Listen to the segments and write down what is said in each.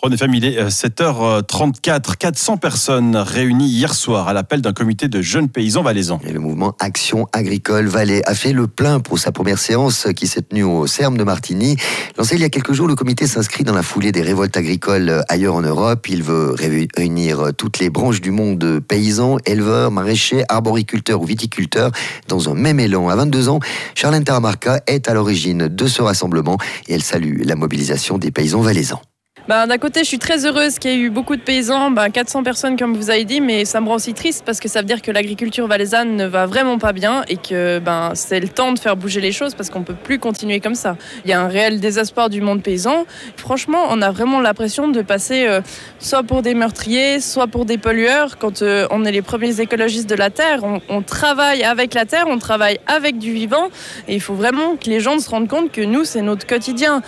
René Familé, 7h34, 400 personnes réunies hier soir à l'appel d'un comité de jeunes paysans valaisans. Et le mouvement Action Agricole Valais a fait le plein pour sa première séance qui s'est tenue au CERM de Martigny. Lancé il y a quelques jours, le comité s'inscrit dans la foulée des révoltes agricoles ailleurs en Europe. Il veut réunir toutes les branches du monde paysans, éleveurs, maraîchers, arboriculteurs ou viticulteurs dans un même élan. À 22 ans, Charlène Taramarca est à l'origine de ce rassemblement et elle salue la mobilisation des paysans valaisans. Ben, D'un côté, je suis très heureuse qu'il y ait eu beaucoup de paysans, ben, 400 personnes comme vous avez dit, mais ça me rend aussi triste parce que ça veut dire que l'agriculture valaisanne ne va vraiment pas bien et que ben, c'est le temps de faire bouger les choses parce qu'on ne peut plus continuer comme ça. Il y a un réel désespoir du monde paysan. Franchement, on a vraiment l'impression de passer euh, soit pour des meurtriers, soit pour des pollueurs quand euh, on est les premiers écologistes de la Terre. On, travaille avec la Terre, on travaille avec du vivant et il faut vraiment que les gens se rendent compte que nous, c'est notre quotidien.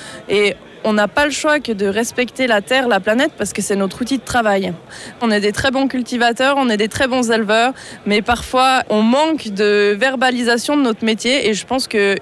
On n'a pas le choix que de respecter la Terre, la planète, parce que c'est notre outil de travail. On est des très bons cultivateurs, on est des très bons éleveurs, mais parfois on manque de verbalisation de notre métier et je pense que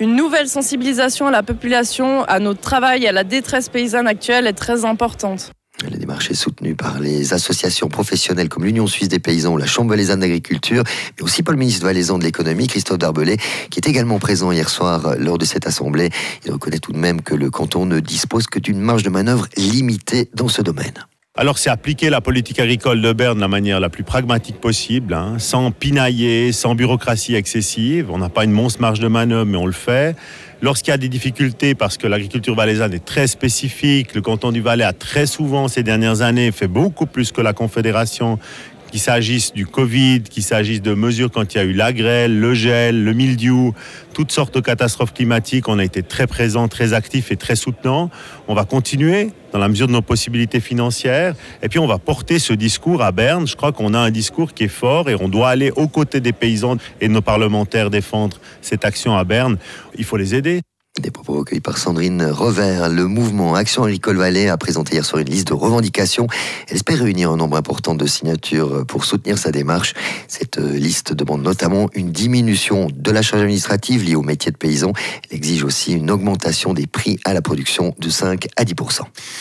une nouvelle sensibilisation à la population, à notre travail, à la détresse paysanne actuelle est très importante. La démarche est soutenue par les associations professionnelles comme l'Union suisse des paysans ou la Chambre valaisanne d'agriculture, mais aussi par le ministre valaisan de l'économie, Christophe Darbelay, qui est également présent hier soir lors de cette assemblée. Il reconnaît tout de même que le canton ne dispose que d'une marge de manœuvre limitée dans ce domaine. Alors c'est appliquer la politique agricole de Berne de la manière la plus pragmatique possible, hein, sans pinailler, sans bureaucratie excessive. On n'a pas une monstre marge de manœuvre, mais on le fait. Lorsqu'il y a des difficultés, parce que l'agriculture valaisanne est très spécifique, le canton du Valais a très souvent ces dernières années fait beaucoup plus que la Confédération qu'il s'agisse du Covid, qu'il s'agisse de mesures quand il y a eu la grêle, le gel, le mildiou, toutes sortes de catastrophes climatiques, on a été très présents, très actifs et très soutenants. On va continuer dans la mesure de nos possibilités financières. Et puis on va porter ce discours à Berne. Je crois qu'on a un discours qui est fort et on doit aller aux côtés des paysans et de nos parlementaires défendre cette action à Berne. Il faut les aider. Des propos recueillis par Sandrine Revers. Le mouvement Action Agricole Valais a présenté hier soir une liste de revendications. Elle espère réunir un nombre important de signatures pour soutenir sa démarche. Cette liste demande notamment une diminution de la charge administrative liée au métier de paysan. Elle exige aussi une augmentation des prix à la production de 5 à 10